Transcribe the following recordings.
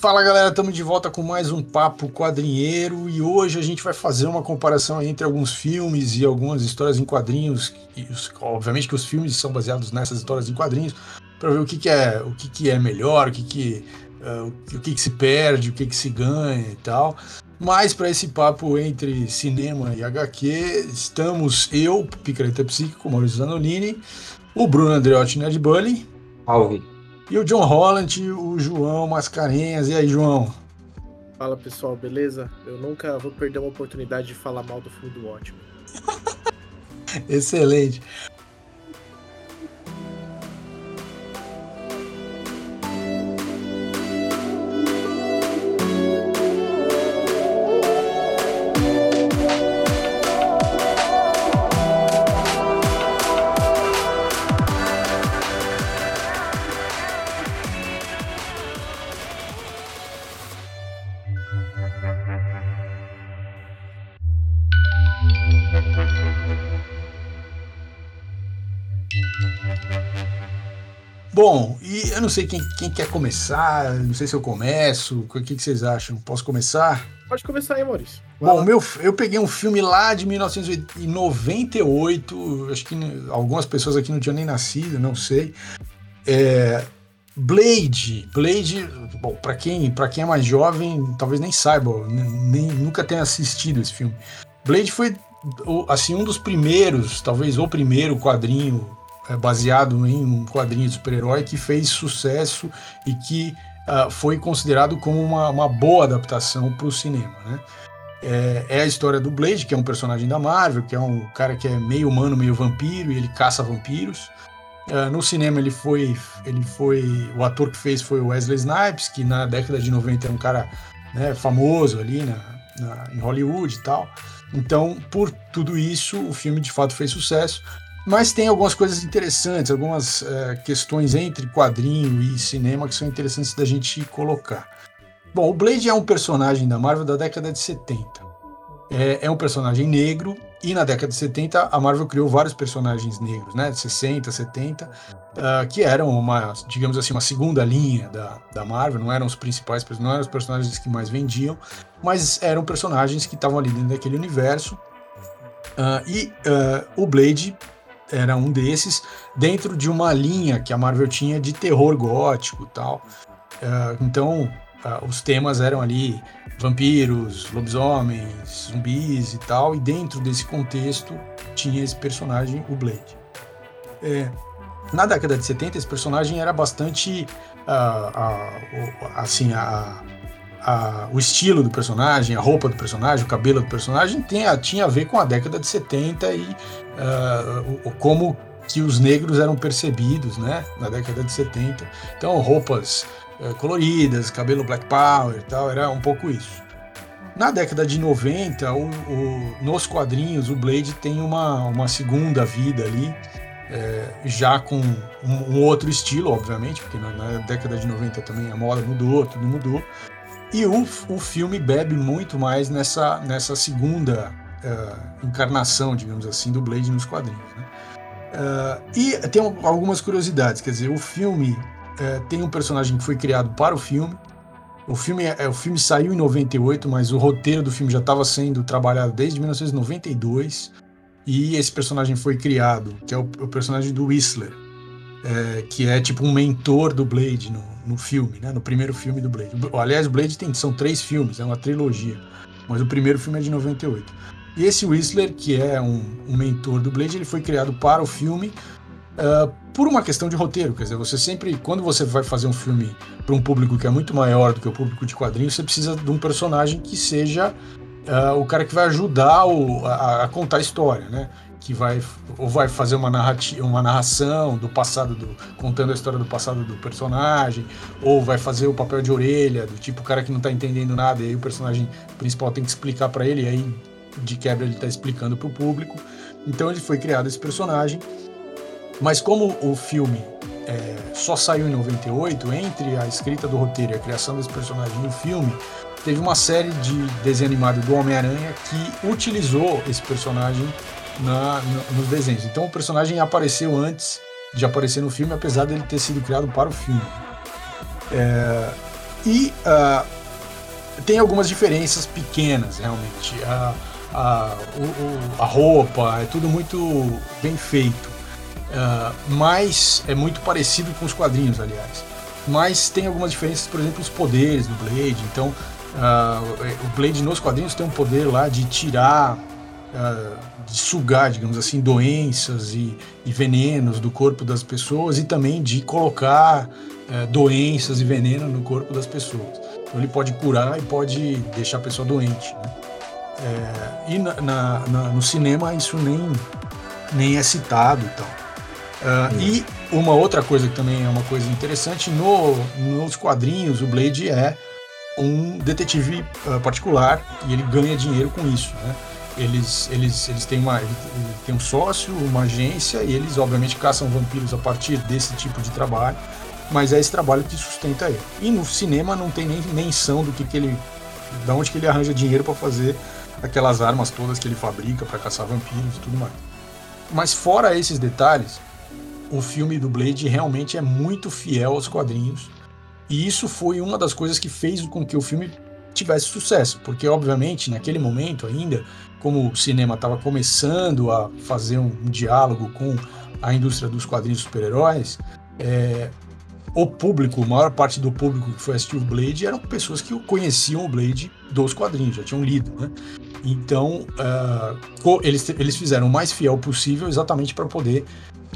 Fala galera, estamos de volta com mais um Papo Quadrinheiro e hoje a gente vai fazer uma comparação entre alguns filmes e algumas histórias em quadrinhos. Os, obviamente que os filmes são baseados nessas histórias em quadrinhos, para ver o que, que, é, o que, que é melhor, o que, que, uh, o que, que se perde, o que, que se ganha e tal. Mas para esse papo entre cinema e HQ, estamos eu, Picareta Psíquico, Maurício Zanolini, o Bruno Andreotti Ned Bully. E o John Holland, o João Mascarenhas. E aí, João? Fala pessoal, beleza? Eu nunca vou perder uma oportunidade de falar mal do filme do ótimo. Excelente. Bom, e eu não sei quem, quem quer começar, não sei se eu começo, o que, que vocês acham? Posso começar? Pode começar aí, Maurício. Vai Bom, meu, eu peguei um filme lá de 1998, acho que algumas pessoas aqui não tinham nem nascido, não sei. É, Blade, Blade, bom, para quem, quem é mais jovem, talvez nem saiba, nem, nunca tenha assistido esse filme. Blade foi assim um dos primeiros, talvez o primeiro quadrinho é, baseado em um quadrinho de super-herói que fez sucesso e que uh, foi considerado como uma, uma boa adaptação para o cinema. Né? É, é, a história do Blade, que é um personagem da Marvel, que é um cara que é meio humano, meio vampiro, e ele caça vampiros. Uh, no cinema ele foi, ele foi, o ator que fez foi o Wesley Snipes, que na década de 90 é um cara né, famoso ali na, na, em Hollywood e tal. Então, por tudo isso, o filme de fato fez sucesso. Mas tem algumas coisas interessantes, algumas é, questões entre quadrinho e cinema que são interessantes da gente colocar. Bom, o Blade é um personagem da Marvel da década de 70. É, é, um personagem negro, e na década de 70 a Marvel criou vários personagens negros, né? De 60, 70, uh, que eram uma, digamos assim, uma segunda linha da, da Marvel, não eram os principais, não eram os personagens que mais vendiam, mas eram personagens que estavam ali dentro daquele universo. Uh, e uh, o Blade era um desses, dentro de uma linha que a Marvel tinha de terror gótico tal. Uh, então, uh, os temas eram ali vampiros, lobisomens, zumbis e tal, e dentro desse contexto tinha esse personagem, o Blade. É, na década de 70, esse personagem era bastante. Uh, assim, a, a, o estilo do personagem, a roupa do personagem, o cabelo do personagem tinha, tinha a ver com a década de 70 e uh, o, como que os negros eram percebidos né, na década de 70. Então, roupas uh, coloridas, cabelo black power e tal, era um pouco isso. Na década de 90, o, o, nos quadrinhos, o Blade tem uma, uma segunda vida ali, é, já com um, um, outro estilo, obviamente, porque na, na, década de 90 também a moda mudou, tudo mudou. E o, o filme bebe muito mais nessa, nessa segunda uh, encarnação, digamos assim, do Blade nos quadrinhos. Né? Uh, e tem algumas curiosidades, quer dizer, o filme uh, tem um personagem que foi criado para o filme. O filme, é, o filme saiu em 98, mas o roteiro do filme já estava sendo trabalhado desde 1992. E esse personagem foi criado, que é o, o personagem do Whistler, é, que é tipo um mentor do Blade no, no filme, né? No primeiro filme do Blade. Aliás, o Blade tem, são três filmes, é uma trilogia. Mas o primeiro filme é de 98. E esse Whistler, que é um, um mentor do Blade, ele foi criado para o filme uh, por uma questão de roteiro. Quer dizer, você sempre, quando você vai fazer um filme para um público que é muito maior do que o público de quadrinhos, você precisa de um personagem que seja uh, o cara que vai ajudar o, a, a, contar a história, né? Que vai ou vai fazer uma narrativa, uma narração do passado do contando a história do passado do personagem, ou vai fazer o papel de orelha do tipo o cara que não está entendendo nada e aí o personagem principal tem que explicar para ele e aí de quebra ele está explicando para o público. Então ele foi criado esse personagem, mas como o filme é, só saiu em 98, entre a escrita do roteiro e a criação desse personagem no filme, teve uma série de desenho animado do Homem-Aranha que utilizou esse personagem na, no, nos desenhos. Então o personagem apareceu antes de aparecer no filme, apesar dele ter sido criado para o filme. É, E uh, tem algumas diferenças pequenas, realmente. A, a, o, a roupa, é tudo muito bem feito. Uh, mas é muito parecido com os quadrinhos, aliás. Mas tem algumas diferenças, por exemplo, os poderes do Blade. Então, uh, o Blade nos quadrinhos tem um poder lá de tirar, de sugar, digamos assim, doenças e, e, venenos do corpo das pessoas e também de colocar doenças e veneno no corpo das pessoas. Então, ele pode curar e pode deixar a pessoa doente. Né? É, e na, na, na, no cinema isso nem, nem é citado e tal. Uh, e uma outra coisa que também é uma coisa interessante, no, nos quadrinhos o Blade é um detetive uh, particular e ele ganha dinheiro com isso, né? Eles, eles, eles têm, uma, tem um sócio, uma agência e eles obviamente caçam vampiros a partir desse tipo de trabalho, mas é esse trabalho que sustenta ele. E no cinema não tem nem menção do que, que ele, da onde que ele arranja dinheiro para fazer aquelas armas todas que ele fabrica para caçar vampiros e tudo mais. Mas fora esses detalhes, o filme do Blade realmente é muito fiel aos quadrinhos. E isso foi uma das coisas que fez com que o filme tivesse sucesso, porque obviamente naquele momento ainda, como o cinema estava começando a fazer um, diálogo com a indústria dos quadrinhos super-heróis, é, o público, a maior parte do público que foi assistir o Blade eram pessoas que conheciam o Blade dos quadrinhos, já tinham lido, né? Então, uh, eles, eles fizeram o mais fiel possível exatamente para poder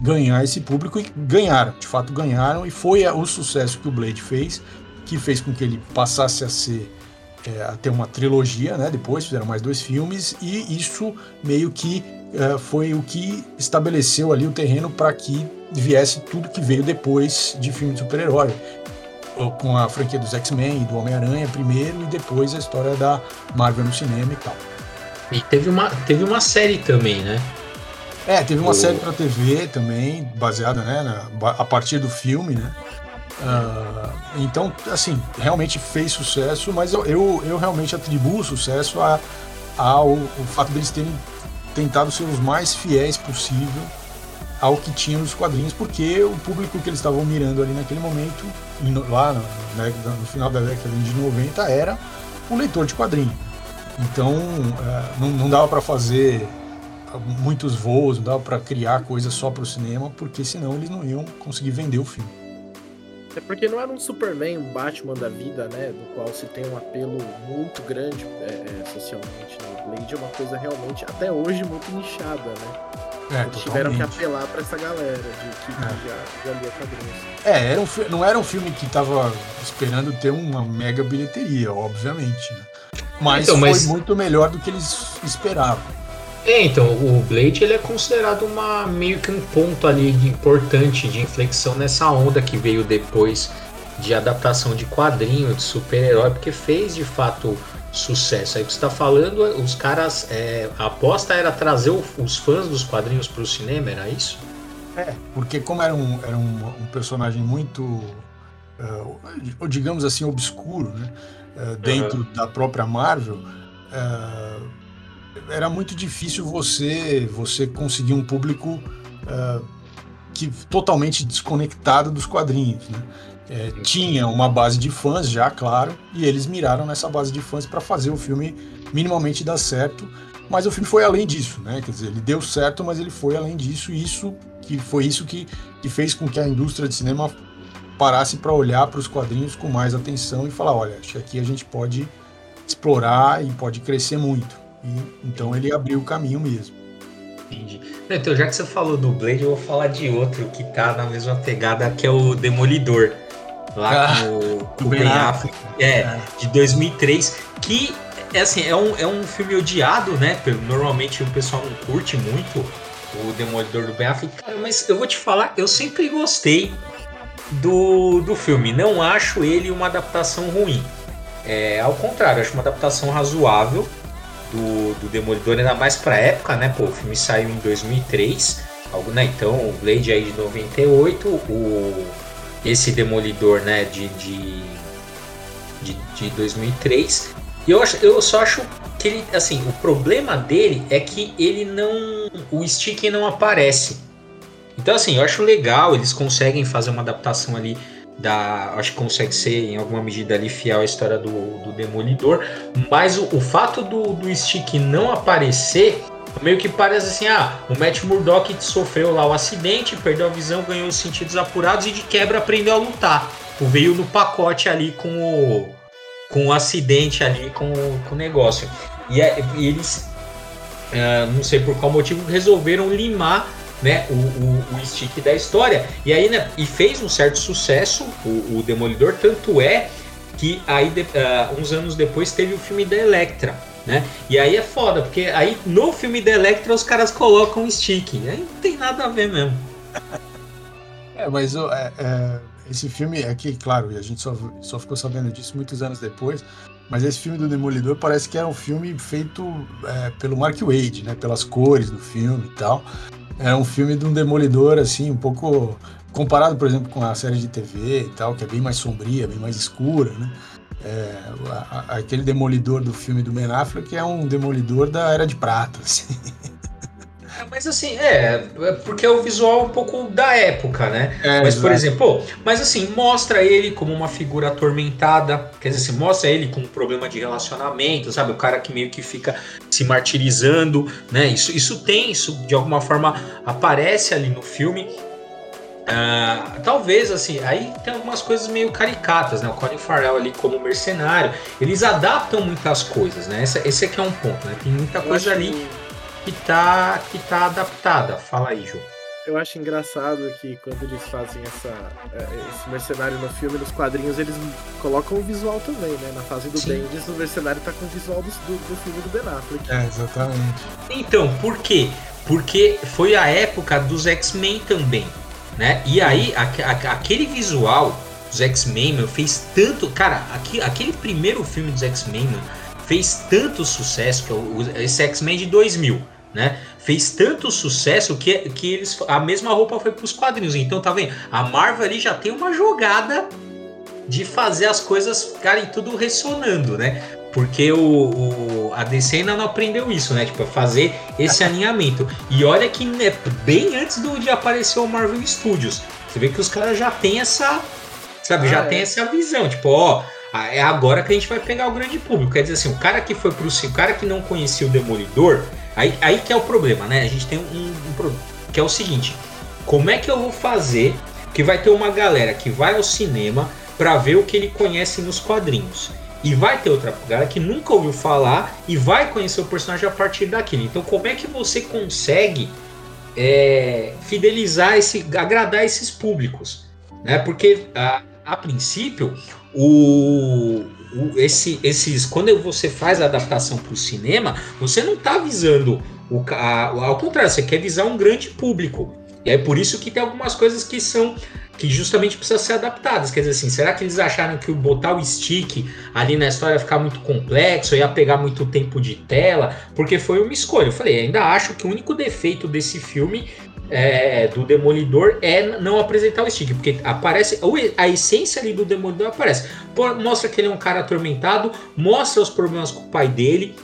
ganhar esse público e ganharam, de fato ganharam, e foi o sucesso que o Blade fez, que fez com que ele passasse a ser é, a ter uma trilogia, né? Depois fizeram mais dois filmes e isso meio que é, foi o que estabeleceu ali o terreno para que viesse tudo que veio depois de filme de super-herói, com a franquia dos X-Men e do Homem-Aranha primeiro e depois a história da Marvel no cinema e tal. E teve uma, teve uma série também, né? É, teve uma o... série pra TV também, baseada, né, na, a partir do filme, né? Uh, então, assim, realmente fez sucesso, mas eu, eu, eu realmente atribuo o sucesso a, ao o fato deles terem tentado ser os mais fiéis possível ao que tinha nos quadrinhos, porque o público que eles estavam mirando ali naquele momento, lá no, né, no final da década de 90, era o leitor de quadrinhos. Então, uh, não, não dava para fazer muitos voos, não dava para criar coisa só para o cinema, porque senão eles não iam conseguir vender o filme. É porque não era um Superman, um Batman da vida, né? Do qual se tem um apelo muito grande é, é, socialmente. Né? O Blade é uma coisa realmente, até hoje, muito nichada, né? É, Eles tiveram que apelar para essa galera de que é. já, já lia quadrinhos. É, era um, não era um filme que tava esperando ter uma mega bilheteria, obviamente, né? Mas então, foi muito melhor do que eles esperavam. É, então, o Blade ele é considerado uma meio que um ponto ali de, importante de inflexão nessa onda que veio depois de adaptação de quadrinho, de super-herói, porque fez de fato sucesso. Aí que você está falando, os caras. É, a aposta era trazer o, os fãs dos quadrinhos para o cinema, era isso? É, porque como era um, era um, um personagem muito, uh, digamos assim, obscuro, né? Uh, dentro uhum. da própria Marvel. Uh, era muito difícil você você conseguir um público uh, que totalmente desconectado dos quadrinhos, né? É, tinha uma base de fãs já, claro, e eles miraram nessa base de fãs para fazer o filme minimamente dar certo. Mas o filme foi além disso, né? Quer dizer, ele deu certo, mas ele foi além disso, e isso que foi isso que, que fez com que a indústria de cinema parasse para olhar para os quadrinhos com mais atenção e falar, olha, acho que aqui a gente pode explorar e pode crescer muito. E, então ele abriu o caminho mesmo. Entendi. Então, já que você falou do Blade, eu vou falar de outro que tá na mesma pegada, que é o Demolidor. Lá ah, com o Ben Affleck. É, é, de 2003. Que, é assim, é um, é um filme odiado, né? Normalmente o pessoal não curte muito o Demolidor do Ben Affleck. Cara, mas eu vou te falar, eu sempre gostei do, do filme. Não acho ele uma adaptação ruim. É, ao contrário, acho uma adaptação razoável do, do Demolidor, ainda mais pra época, né? Pô, o filme saiu em 2003, algo, né? Então, o Blade aí de 98, o, esse Demolidor, né, de, de, de, de 2003. E eu, acho, eu só acho que ele, assim, o problema dele é que ele não. O stick não aparece. Então, assim, eu acho legal, eles conseguem fazer uma adaptação ali da, acho que consegue ser em alguma medida ali fiel à história do, do Demolidor, mas o, o fato do, do Stick não aparecer meio que parece assim, ah, o Matt Murdock sofreu lá o acidente, perdeu a visão, ganhou os sentidos apurados e de quebra aprendeu a lutar. O veio no pacote ali com o com o acidente ali com, com o negócio. E, é, e eles, uh, não sei por qual motivo, resolveram limar né, o, o, o, stick da história. E aí, né, e fez um certo sucesso o, o Demolidor, tanto é que aí de, uh, uns anos depois teve o filme da Electra. Né? E aí é foda, porque aí no filme da Electra os caras colocam um stick. Aí não tem nada a ver mesmo. É, mas é, é, esse filme aqui, claro, a gente só, só ficou sabendo disso muitos anos depois. Mas esse filme do Demolidor parece que era um filme feito é, pelo Mark Wade, né? Pelas cores do filme e tal. Era um filme de um Demolidor, assim, um pouco comparado, por exemplo, com a série de TV e tal, que é bem mais sombria, bem mais escura, né? É, aquele demolidor do filme do Ben Affleck é um demolidor da Era de Prata. Assim. É, mas assim, é, é, porque é o visual um pouco da época, né? É, mas, por exemplo, mas assim, mostra ele como uma figura atormentada, quer dizer, assim, mostra ele com um problema de relacionamento, sabe? O cara que meio que fica se martirizando, né? Isso, isso tem, isso de alguma forma aparece ali no filme. Uh, talvez assim, aí tem algumas coisas meio caricatas, né? O Colin Farrell ali como mercenário, eles adaptam muitas coisas, né? Esse, esse aqui é um ponto, né? Tem muita coisa ali que... que tá que tá adaptada. Fala aí, Ju. Eu acho engraçado que quando eles fazem essa, é, esse mercenário no filme, nos quadrinhos, eles colocam o visual também, né? Na fase do Sim. Bendis, o mercenário tá com o visual do, do, do filme do Ben Affleck. É, exatamente. Então, por quê? Porque foi a época dos X-Men também né? E aí, a, a, aquele visual dos X-Men, fez tanto. Cara, aqui, aquele primeiro filme dos X-Men, fez tanto sucesso, que é o, esse X-Men de 2000, né? Fez tanto sucesso que, que eles. A mesma roupa foi pros quadrinhos. Então, tá vendo? A Marvel ali já tem uma jogada de fazer as coisas ficarem tudo ressonando, né? Porque o, o, a DC ainda não aprendeu isso, né? Tipo, fazer esse alinhamento. E olha que né, bem antes do, de aparecer o Marvel Studios. Você vê que os caras já têm essa. Sabe, ah, já é. tem essa visão. Tipo, ó, é agora que a gente vai pegar o grande público. Quer dizer assim, o cara que foi pro. O cara que não conhecia o Demolidor. Aí, aí que é o problema, né? A gente tem um, um problema. Que é o seguinte: como é que eu vou fazer que vai ter uma galera que vai ao cinema para ver o que ele conhece nos quadrinhos? E vai ter outra galera que nunca ouviu falar e vai conhecer o personagem a partir daquilo. Então, como é que você consegue é, fidelizar esse, agradar esses públicos? Né? Porque a, a princípio, o, o, esse, esses, quando você faz a adaptação para o cinema, você não está visando o, a, ao contrário, você quer visar um grande público. E é por isso que tem algumas coisas que são que justamente precisam ser adaptadas. Quer dizer assim, será que eles acharam que botar o stick ali na história ia ficar muito complexo, ia pegar muito tempo de tela? Porque foi uma escolha. Eu falei, ainda acho que o único defeito desse filme é, do Demolidor é não apresentar o stick, porque aparece a essência ali do Demolidor aparece. Mostra que ele é um cara atormentado, mostra os problemas com o pai dele,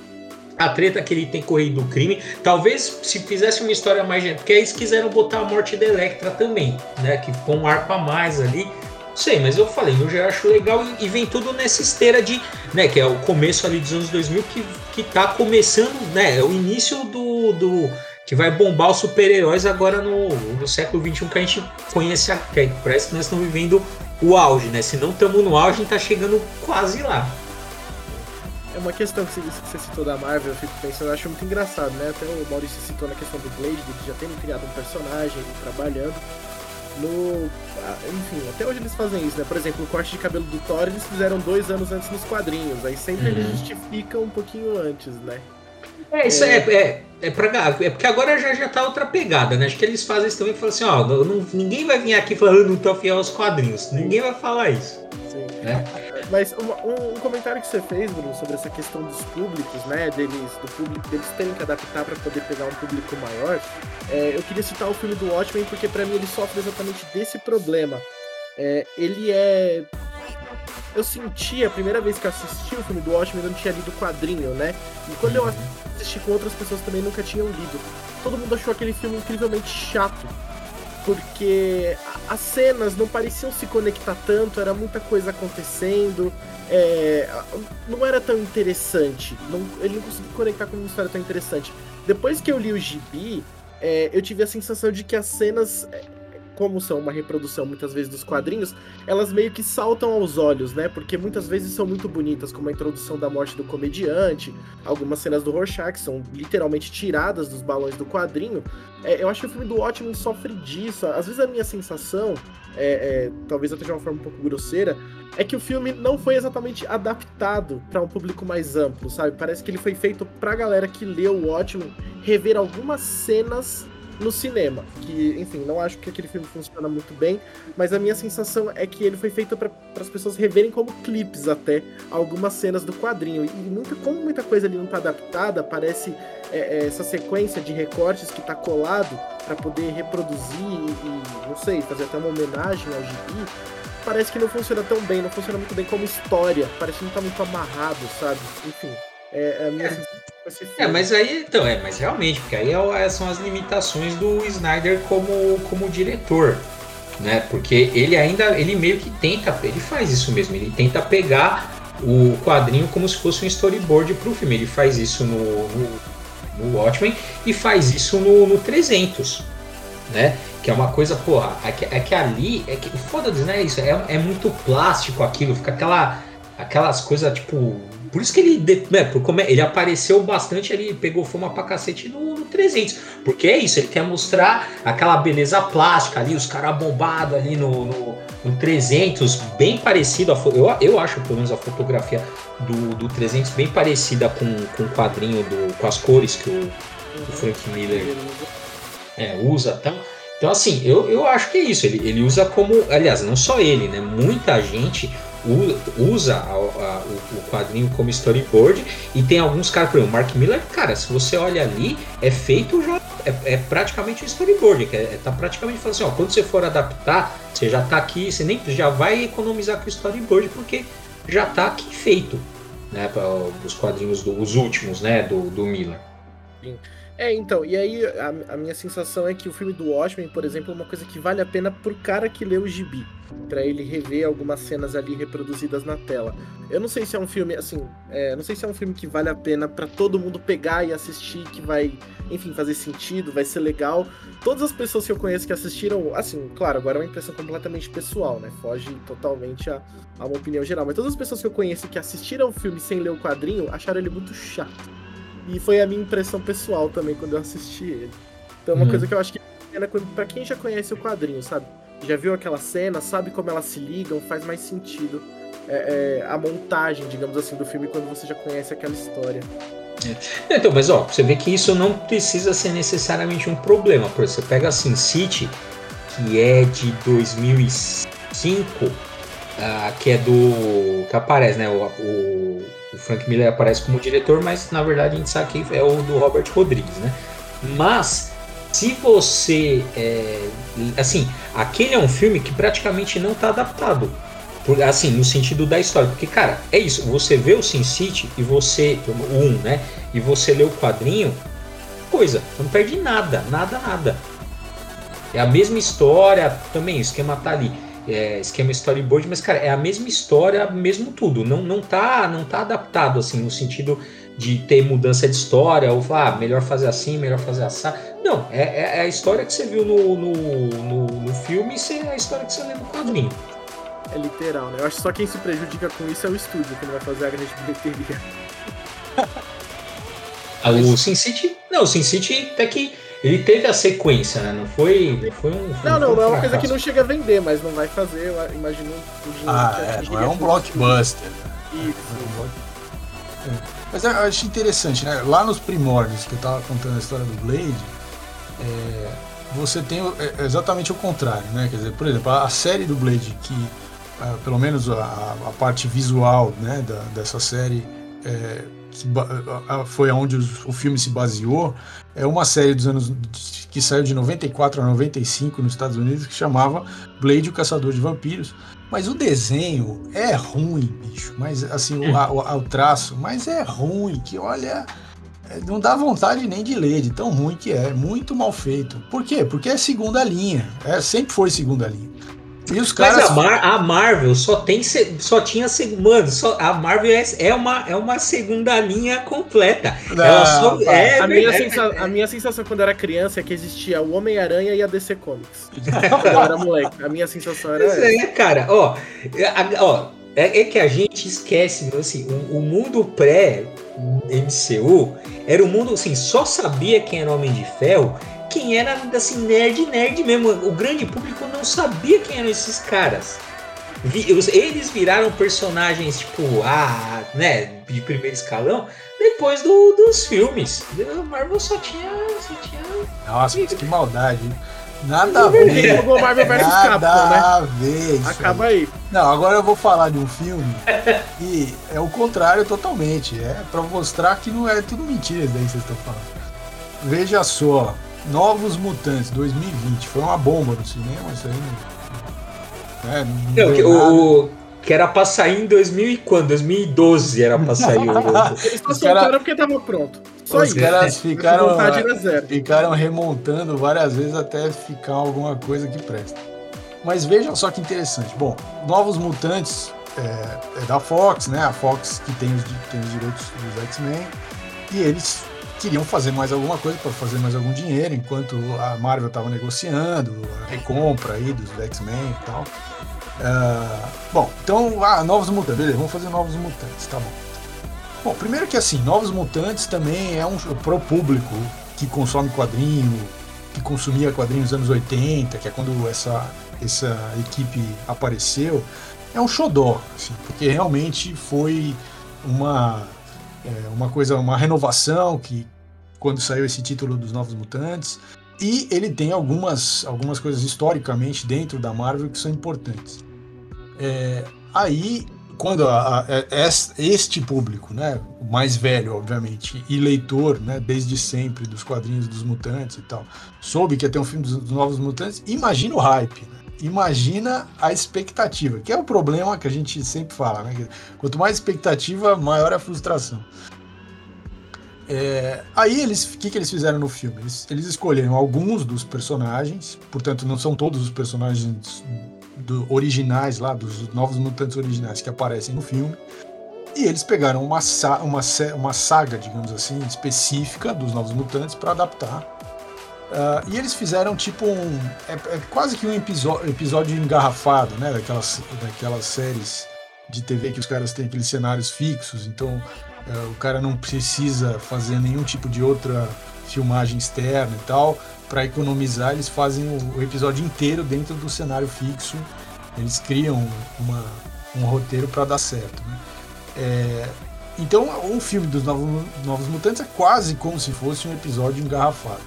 a treta que ele tem corrido do crime. Talvez se fizesse uma história mais. Porque eles quiseram botar a morte da Electra também, né? Que com um arco a mais ali. Não sei, mas eu falei, eu já acho legal e, vem tudo nessa esteira de. né? Que é o começo ali dos anos 2000 que, que tá começando, né? É o início do. do que vai bombar os super-heróis agora no, no século XXI que a gente conhece. Que parece que nós estamos vivendo o auge, né? Se não estamos no auge, a gente tá chegando quase lá. É uma questão que você citou da Marvel, eu fico pensando, eu acho muito engraçado, né? Até o Maurício citou na questão do Blade, de já terem criado um personagem, trabalhando. No. Ah, enfim, até hoje eles fazem isso, né? Por exemplo, o corte de cabelo do Thor eles fizeram dois anos antes nos quadrinhos. Aí sempre uhum. eles justificam um pouquinho antes, né? É, isso é, é, é, é, pra, é porque agora já, já tá outra pegada, né? Acho que eles fazem isso também e falam assim, ó, não, ninguém vai vir aqui falando não tô fiel aos quadrinhos. Ninguém vai falar isso. Sim. Né? Mas um, um, comentário que você fez, Bruno, sobre essa questão dos públicos, né? Deles, do público, deles terem que adaptar para poder pegar um público maior. É, eu queria citar o filme do Watchmen porque para mim ele sofre exatamente desse problema. É, ele é eu senti a primeira vez que assisti o filme do Watchmen, eu não tinha lido o quadrinho, né? E quando eu assisti com outras pessoas também nunca tinham lido. Todo mundo achou aquele filme incrivelmente chato. Porque as cenas não pareciam se conectar tanto, era muita coisa acontecendo, é, não era tão interessante. Não, ele não conseguiu conectar com uma história tão interessante. Depois que eu li o gibi, é, eu tive a sensação de que as cenas é, como são uma reprodução muitas vezes dos quadrinhos, elas meio que saltam aos olhos, né? Porque muitas vezes são muito bonitas, como a introdução da morte do comediante, algumas cenas do Rorschach são literalmente tiradas dos balões do quadrinho. É, eu acho que o filme do Watchmen sofre disso. Às vezes a minha sensação, é, é, talvez até de uma forma um pouco grosseira, é que o filme não foi exatamente adaptado para um público mais amplo, sabe? Parece que ele foi feito pra galera que leu o Watchmen rever algumas cenas no cinema. Que, enfim, não acho que aquele filme funciona muito bem, mas a minha sensação é que ele foi feito para as pessoas reverem como clipes até algumas cenas do quadrinho. E muita, como muita coisa ali não está adaptada, parece é, é, essa sequência de recortes que está colado para poder reproduzir e, e, não sei, fazer até uma homenagem ao gibi. Parece que não funciona tão bem, não funciona muito bem como história. Parece que não está muito amarrado, sabe? Enfim, é, é a minha é. sensação é, mas aí, então, é, mas realmente, porque aí é são as limitações do Snyder como, como diretor, né? Porque ele ainda, ele meio que tenta, ele faz isso mesmo, ele tenta pegar o quadrinho como se fosse um storyboard para o filme. Ele faz isso no, no, no Watchmen e faz isso no, no 300, né? Que é uma coisa, porra, é que, é que ali, é que foda-se, né? Isso é, é muito plástico aquilo, fica aquela, aquelas coisas tipo por isso que ele, né, por como é, ele apareceu bastante ali, pegou fama pra cacete no, no 300. Porque é isso, ele quer mostrar aquela beleza plástica ali, os caras bombados ali no, no, no, 300, bem parecido. A, eu, eu acho, pelo menos, a fotografia do, do 300 bem parecida com, com o quadrinho, do, com as cores que o, o Frank Miller é, usa. Então, então, assim, eu, eu acho que é isso. Ele, ele usa como. Aliás, não só ele, né? Muita gente usa a, a, o quadrinho como storyboard e tem alguns caras, por exemplo, Mark Miller, cara, se você olha ali, é feito já, é, é praticamente um storyboard, que é, é, tá praticamente falando assim, ó, quando você for adaptar, você já tá aqui, você nem já vai economizar com o storyboard porque já tá aqui feito, né, os quadrinhos dos do, últimos, né, do, do Miller. Sim. É, então, e aí a, a, minha sensação é que o filme do Watchmen, por exemplo, é uma coisa que vale a pena pro cara que lê o gibi, para ele rever algumas cenas ali reproduzidas na tela. Eu não sei se é um filme, assim, é, não sei se é um filme que vale a pena para todo mundo pegar e assistir, que vai, enfim, fazer sentido, vai ser legal. Todas as pessoas que eu conheço que assistiram, assim, claro, agora é uma impressão completamente pessoal, né? Foge totalmente a, a uma opinião geral, mas todas as pessoas que eu conheço que assistiram o filme sem ler o quadrinho acharam ele muito chato. E foi a minha impressão pessoal também quando eu assisti ele. Então é uma uhum. coisa que eu acho que é para quem já conhece o quadrinho, sabe? Já viu aquela cena, sabe como elas se ligam, faz mais sentido é, é, a montagem, digamos assim, do filme quando você já conhece aquela história. É. Então, mas ó, você vê que isso não precisa ser necessariamente um problema. Por exemplo, você pega a Sin City, que é de 2005, uh, ah, que é do. que aparece, né? O, o o Frank Miller aparece como diretor, mas na verdade a gente sabe que é o do Robert Rodrigues, né? Mas se você é, assim, aquele é um filme que praticamente não está adaptado. Por, assim, no sentido da história, porque cara, é isso, você vê o Sin City e você, o 1, né? E você lê o quadrinho, coisa, não perde nada, nada, nada. É a mesma história, também o esquema tá ali é, esquema storyboard, mas cara, é a mesma história, mesmo tudo. Não, não tá, não tá adaptado assim no sentido de ter mudança de história ou falar, ah, melhor fazer assim, melhor fazer assim. Não, é, é, é, a história que você viu no, no, no, no filme e é a história que você lê no quadrinho. É literal, né? Eu acho que só quem se prejudica com isso é o estúdio, que não vai fazer a grande bilheteria. ah, o Sin City. Não, o Sin City até que ele teve a sequência, né? Não foi, não foi um. Foi não, não, não é uma coisa que não chega a vender, mas não vai fazer, eu imagino o dinheiro ah, é, não é um blockbuster. Isso. É. Mas eu acho interessante, né? Lá nos primórdios que eu tava contando a história do Blade, é, você tem é, exatamente o contrário, né? Quer dizer, por exemplo, a, série do Blade, que é, pelo menos a, a, parte visual né, da, dessa série é, foi onde o filme se baseou, é uma série dos anos que saiu de 94 a 95 nos Estados Unidos que chamava Blade o Caçador de Vampiros. Mas o desenho é ruim, bicho. Mas assim, o, a, o traço, mas é ruim. Que olha, não dá vontade nem de ler, de tão ruim que é. Muito mal feito. Por quê? Porque é segunda linha. É, sempre foi segunda linha. E os caras... Mas a, Mar a Marvel só tem só tinha mano, só a Marvel é, é, uma, é uma segunda linha completa. Não, Ela só é, a, minha sensa, a minha sensação quando era criança é que existia o Homem-Aranha e a DC Comics. quando eu era moleque. A minha sensação era essa. É, cara, ó, ó é, é, que a gente esquece, assim, o, o mundo pré MCU era o mundo assim, só sabia quem era o Homem de Ferro quem era assim, nerd, nerd mesmo. O grande público não sabia quem eram esses caras. Eles viraram personagens, tipo, ah, né, de primeiro escalão, depois do, dos filmes. Marvel só tinha. Só tinha... Nossa, que maldade. Nada a ver. Jogou Marvel vs Capcom, né? a ver. Acaba aí. Não, agora eu vou falar de um filme e é o contrário totalmente. É para mostrar que não é tudo mentira daí que vocês estão falando. Veja só, Novos Mutantes 2020. Foi uma bomba no cinema, isso aí. Né? Não, não que, o, que era pra sair em 2000 e quando? 2012 era pra sair o. Eles só soltaram porque tava pronto. Só Os isso. caras ficaram, ficaram remontando várias vezes até ficar alguma coisa que presta. Mas vejam só que interessante. Bom, Novos Mutantes é, é da Fox, né? A Fox que tem os, tem os direitos dos X-Men. E eles queriam fazer mais alguma coisa para fazer mais algum dinheiro, enquanto a Marvel estava negociando a recompra aí dos X-Men e tal. Uh, bom, então, ah, Novos Mutantes, beleza, vamos fazer Novos Mutantes, tá bom. Bom, primeiro que assim, Novos Mutantes também é um pro público que consome quadrinho, que consumia quadrinhos nos anos 80, que é quando essa, essa equipe apareceu, é um xodó, assim, porque realmente foi uma é uma coisa, uma renovação que quando saiu esse título dos Novos Mutantes. E ele tem algumas, algumas coisas historicamente dentro da Marvel que são importantes. É, aí, quando a, a, é, este público, né, mais velho, obviamente, e leitor, né, desde sempre dos quadrinhos dos Mutantes e tal, soube que ia ter um filme dos, dos Novos Mutantes, imagina o hype. Né? imagina a expectativa, que é o problema que a gente sempre fala, né? Quanto mais expectativa, maior a frustração. É, aí eles, o que, que eles fizeram no filme? Eles, eles escolheram alguns dos personagens, portanto não são todos os personagens do, originais lá, dos novos mutantes originais que aparecem no filme. E eles pegaram uma, uma, uma saga, digamos assim, específica dos Novos Mutantes para adaptar Uh, e eles fizeram tipo um. É, é quase que um episódio, engarrafado, né? Daquelas, daquelas séries de TV que os caras têm aqueles cenários fixos, então o cara não precisa fazer nenhum tipo de outra filmagem externa e tal. Para economizar, eles fazem o, episódio inteiro dentro do cenário fixo. Eles criam uma, um roteiro para dar certo. Né? É, então, o filme dos Novos, Novos Mutantes é quase como se fosse um episódio engarrafado.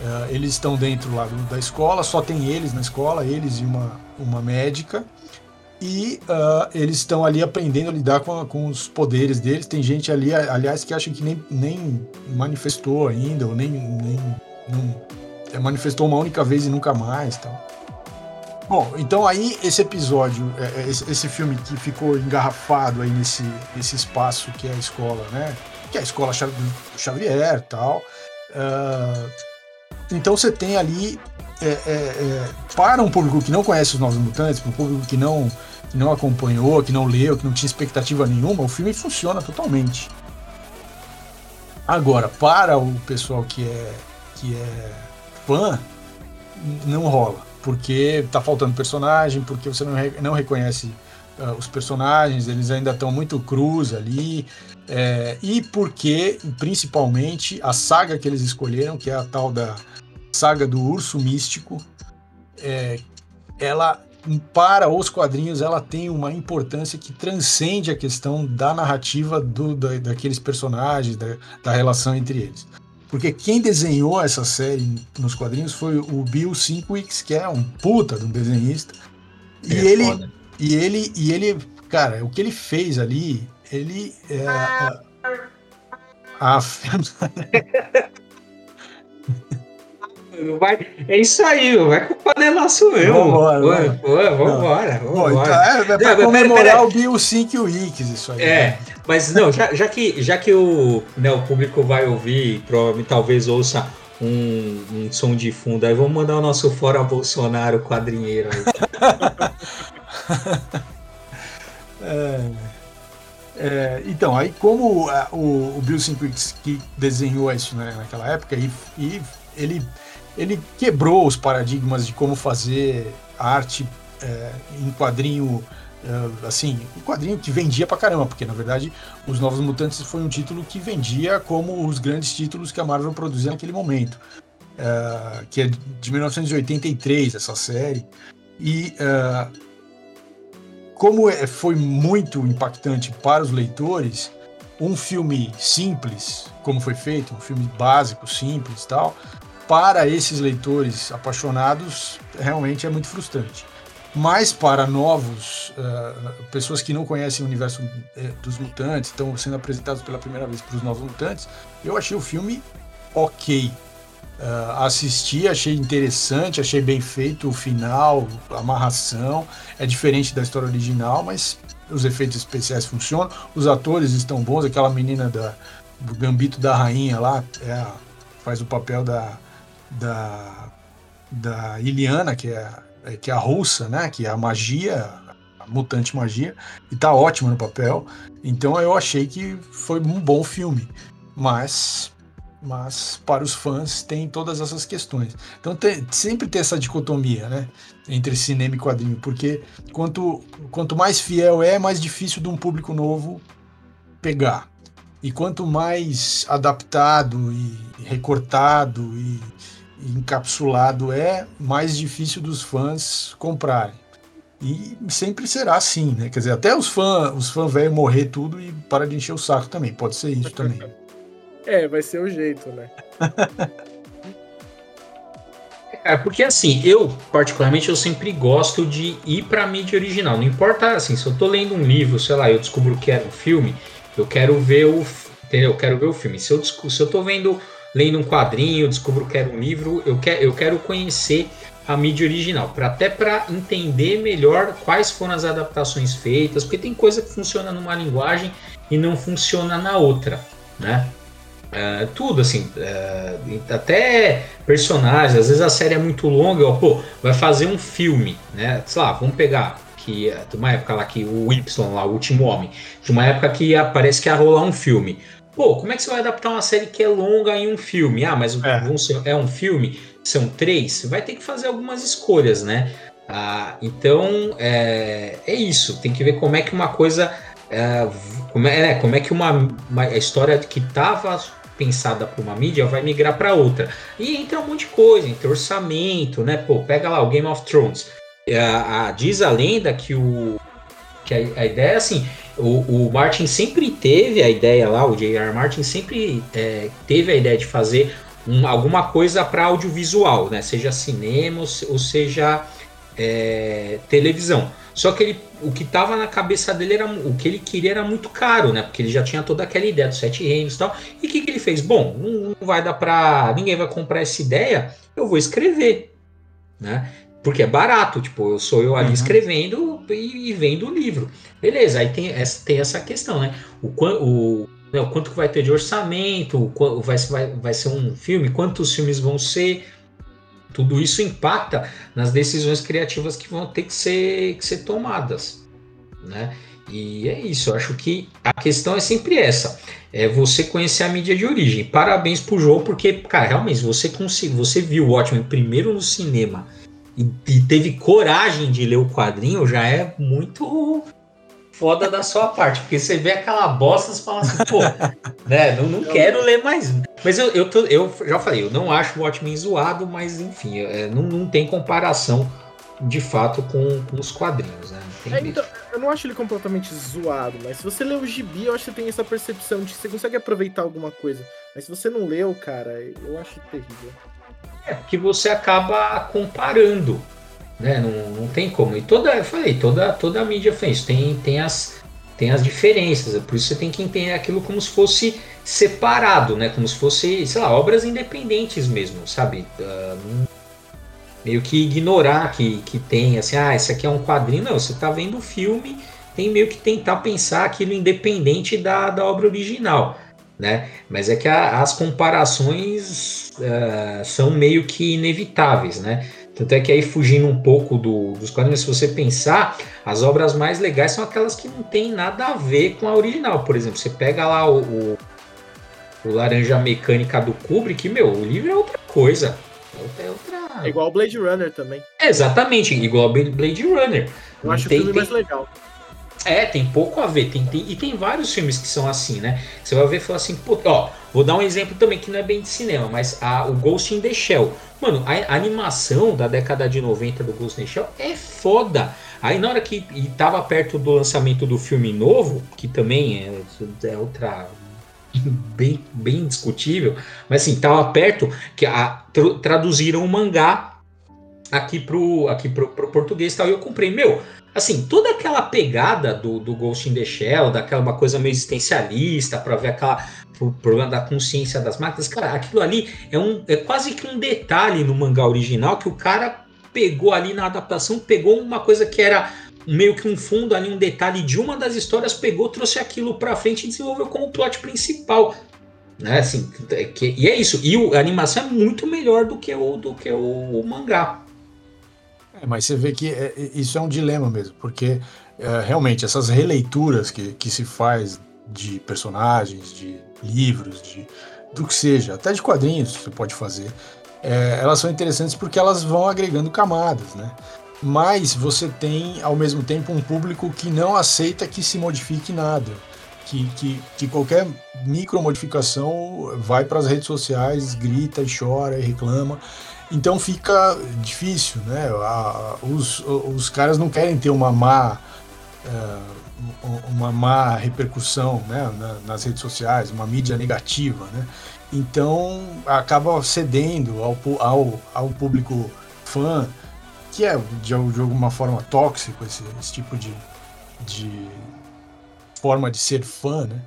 Uh, eles estão dentro lá da escola, só tem eles na escola, eles e uma, uma médica. E uh, eles estão ali aprendendo a lidar com, com os poderes deles. Tem gente ali, aliás, que acha que nem, nem manifestou ainda, ou nem, nem é, manifestou uma única vez e nunca mais. Tal. Bom, então aí esse episódio, é, é, esse, filme que ficou engarrafado aí nesse, nesse espaço que é a escola, né? Que é a escola Xavier tal. Uh, então você tem ali, é, é, é, para um público que não conhece os Novos Mutantes, para um público que não, que não acompanhou, que não leu, que não tinha expectativa nenhuma, o filme funciona totalmente. Agora, para o pessoal que é, que é fã, não rola. Porque tá faltando personagem, porque você não, não reconhece uh, os personagens, eles ainda estão muito crus ali. É, e porque, principalmente, a saga que eles escolheram, que é a tal da saga do urso místico, é, ela para os quadrinhos ela tem uma importância que transcende a questão da narrativa do, da, daqueles personagens, da, da, relação entre eles. Porque quem desenhou essa série nos quadrinhos foi o Bill Sinkwicks, que é um puta de um desenhista. E é ele, foda. e ele, e ele, cara, o que ele fez ali, ele é, a, Vai, é isso aí, vai com o panela sou eu. Vambora, vambora. vambora, vambora. Então, é, é pra não, comemorar pera, pera. o Bio 5 Weeks, isso aí. É, né? mas não, já, já, que, já que o, né, o público vai ouvir, provavelmente talvez ouça um, um som de fundo, aí vamos mandar o nosso Fora Bolsonaro quadrinheiro aí. é, é, então, aí como a, o, o Bill Simquick que desenhou isso né, naquela época, e, e ele ele quebrou os paradigmas de como fazer arte é, em quadrinho, é, assim, um quadrinho que vendia pra caramba, porque na verdade Os Novos Mutantes foi um título que vendia como os grandes títulos que a Marvel produzia naquele momento, é, que é de 1983 essa série, e é, como é, foi muito impactante para os leitores, um filme simples, como foi feito, um filme básico, simples tal, para esses leitores apaixonados, realmente é muito frustrante. Mas para novos, uh, pessoas que não conhecem o universo uh, dos mutantes, estão sendo apresentados pela primeira vez para os novos mutantes, eu achei o filme ok. Uh, assisti, achei interessante, achei bem feito o final, a amarração. É diferente da história original, mas os efeitos especiais funcionam. Os atores estão bons. Aquela menina da, do Gambito da Rainha lá é, faz o papel da, da, da Iliana, que é, que é a russa, né? Que é a magia, a mutante magia, e tá ótima no papel. Então eu achei que foi um bom filme. Mas mas para os fãs tem todas essas questões. Então tem, sempre tem essa dicotomia, né, entre cinema e quadrinho, porque quanto, quanto mais fiel é, mais difícil de um público novo pegar. E quanto mais adaptado e recortado e encapsulado é, mais difícil dos fãs comprarem. E sempre será assim, né? Quer dizer, até os fãs os fã velhos morrer tudo e para de encher o saco também. Pode ser isso também. É, vai ser o jeito, né? É, porque assim, eu, particularmente, eu sempre gosto de ir pra mídia original. Não importa, assim, se eu tô lendo um livro, sei lá, eu descubro que era um filme, eu quero ver o. Entendeu? Eu quero ver o filme. Se eu, se eu tô vendo lendo um quadrinho, descubro que era um livro, eu, eu quero conhecer a mídia original, para até para entender melhor quais foram as adaptações feitas, porque tem coisa que funciona numa linguagem e não funciona na outra, né? Uh, tudo assim, uh, até personagens, às vezes a série é muito longa, ó, pô, vai fazer um filme, né? Sei lá, vamos pegar que de uma época lá que o Y lá, o último homem, de uma época que parece que ia rolar um filme. Pô, como é que você vai adaptar uma série que é longa em um filme? Ah, mas é, é um filme, são três, vai ter que fazer algumas escolhas, né? Ah, então é, é isso, tem que ver como é que uma coisa. É, como, é, é como é que uma, uma história que estava pensada para uma mídia vai migrar para outra. E entra um monte de coisa, entra orçamento, né? Pô, pega lá o Game of Thrones. A, a, diz a lenda que o que a, a ideia é assim, o, o, Martin sempre teve a ideia lá, o J.R. Martin sempre é, teve a ideia de fazer um, alguma coisa para audiovisual, né? Seja cinema ou seja é, televisão. Só que ele, o que estava na cabeça dele era o que ele queria era muito caro, né? Porque ele já tinha toda aquela ideia dos sete reinos e tal. E o que, que ele fez? Bom, não, não vai dar para ninguém vai comprar essa ideia. Eu vou escrever, né? Porque é barato, tipo, eu sou eu ali uhum. escrevendo e, e, vendo o livro. Beleza, aí tem essa, tem essa questão, né? O, o, né, o quanto que vai ter de orçamento, o, vai, vai, vai ser um filme, quantos filmes vão ser. Tudo isso impacta nas decisões criativas que vão ter que ser, que ser tomadas, né? E é isso, eu acho que a questão é sempre essa: é você conhecer a mídia de origem. Parabéns pro João, porque, cara, realmente, você conseguiu, você viu o Watchmen primeiro no cinema e, e, teve coragem de ler o quadrinho, já é muito foda da sua parte. Porque você vê aquela bosta e fala assim, pô, né, não, não quero ler mais. Mas eu, eu, tô, eu já falei, eu não acho o Watchmen zoado, mas enfim, é, não, não tem comparação de fato com, com os quadrinhos, né? É, então, eu não acho ele completamente zoado, mas se você lê o gibi, eu acho que você tem essa percepção de que você consegue aproveitar alguma coisa. Mas se você não leu, cara, eu acho terrível. É, porque você acaba comparando, né? Não, não tem como. E toda, eu falei, toda, toda a mídia fez. Tem, tem, as, tem as diferenças. É por isso você tem que entender aquilo como se fosse separado, né? Como se fosse, sei lá, obras independentes mesmo, sabe? Uh, meio que ignorar que, que tem, assim, ah, esse aqui é um quadrinho. Não, você tá vendo o filme, tem meio que tentar pensar aquilo independente da, da obra original, né? Mas é que a, as comparações uh, são meio que inevitáveis, né? Tanto é que aí fugindo um pouco do, dos quadrinhos, se você pensar, as obras mais legais são aquelas que não tem nada a ver com a original. Por exemplo, você pega lá o, o, o Laranja Mecânica do Kubrick, meu, o livro é outra coisa. É, outra... é igual o Blade Runner também. É exatamente, igual o Blade Runner. Eu não acho tem, o filme tem... mais legal. É, tem pouco a ver. Tem, tem, e tem vários filmes que são assim, né? Você vai ver e falar assim, pô, ó, vou dar um exemplo também que não é bem de cinema, mas a, o Ghost in the Shell. Mano, a, a, animação da década de 90 do Ghost in the Shell é foda. Aí na hora que e tava perto do lançamento do filme novo, que também é, é outra bem, bem discutível, mas assim, tava perto que a, traduziram o mangá aqui pro, aqui pro, pro português e tal. E eu comprei, meu, assim, toda aquela pegada do, do Ghost in the Shell, daquela uma coisa meio existencialista, para ver aquela o problema da consciência das máquinas, cara, aquilo ali é um é quase que um detalhe no mangá original que o cara pegou ali na adaptação, pegou uma coisa que era meio que um fundo ali, um detalhe de uma das histórias, pegou, trouxe aquilo para frente e desenvolveu como plot principal. Né, assim, é que, e é isso. E o, a animação é muito melhor do que o, do que o, o mangá. É, mas você vê que é, isso é um dilema mesmo, porque é, realmente essas releituras que, que se faz de personagens, de livros, de do que seja, até de quadrinhos você pode fazer, é, elas são interessantes porque elas vão agregando camadas, né? Mas você tem ao mesmo tempo um público que não aceita que se modifique nada. Que, que, que qualquer micro modificação vai para as redes sociais, grita e chora e reclama. Então fica difícil, né? A, os, os caras não querem ter uma má, uh, uma má repercussão né? nas redes sociais, uma mídia negativa, né? Então acaba cedendo ao, ao, ao público fã, que é de, de alguma forma tóxico esse, esse tipo de, de forma de ser fã, né?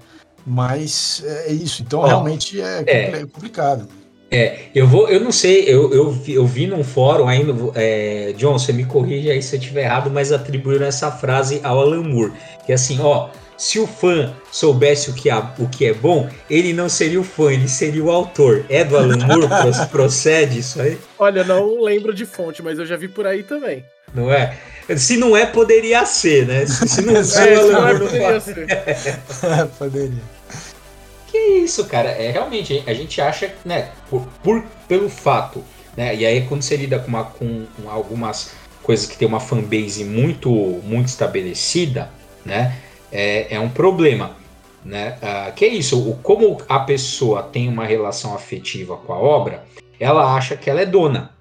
Mas é isso. Então realmente é, é complicado. É, eu vou, eu não sei, eu, eu, eu vi num fórum ainda, é, John, você me corrige aí se eu estiver errado, mas atribuíram essa frase ao Alan Moore, que é assim, ó, se o fã soubesse o que, é, o que é bom, ele não seria o fã, ele seria o autor. É do Alan Moore? procede isso aí? Olha, não lembro de fonte, mas eu já vi por aí também. Não é? Se não é, poderia ser, né? Se não, se é, o Alan Moore não poderia ser. poderia. Que isso, cara? É realmente a gente acha, né, por, por pelo fato, né? E aí quando você lida com, uma, com algumas coisas que tem uma fanbase muito muito estabelecida, né? É, é um problema, né? Ah, que é isso? O, como a pessoa tem uma relação afetiva com a obra, ela acha que ela é dona,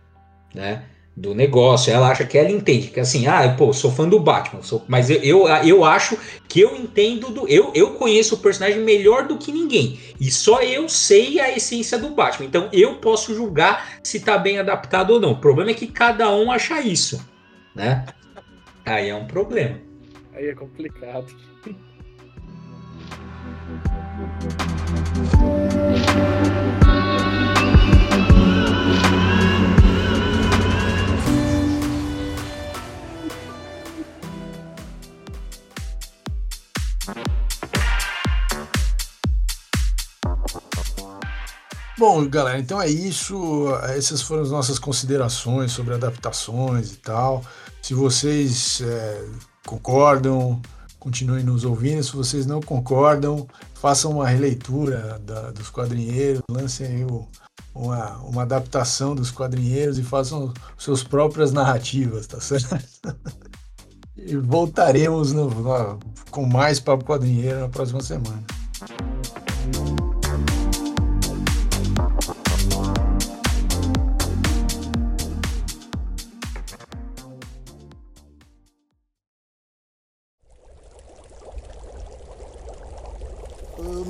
né? Do negócio. Ela acha que ela entende, que assim, ah, pô, sou fã do Batman, sou, mas eu, eu, eu acho que eu entendo do. Eu, eu conheço o personagem melhor do que ninguém. E só eu sei a essência do Batman. Então eu posso julgar se tá bem adaptado ou não. O problema é que cada um acha isso, né? Aí é um problema. Aí é complicado. Bom, galera, então é isso. Essas foram as nossas considerações sobre adaptações e tal. Se vocês é, concordam, continuem nos ouvindo. Se vocês não concordam, façam uma releitura da, dos quadrinheiros, lancem aí o, uma, uma adaptação dos quadrinheiros e façam suas próprias narrativas, tá certo? e voltaremos no, no, com mais Papo Quadrinheiro na próxima semana.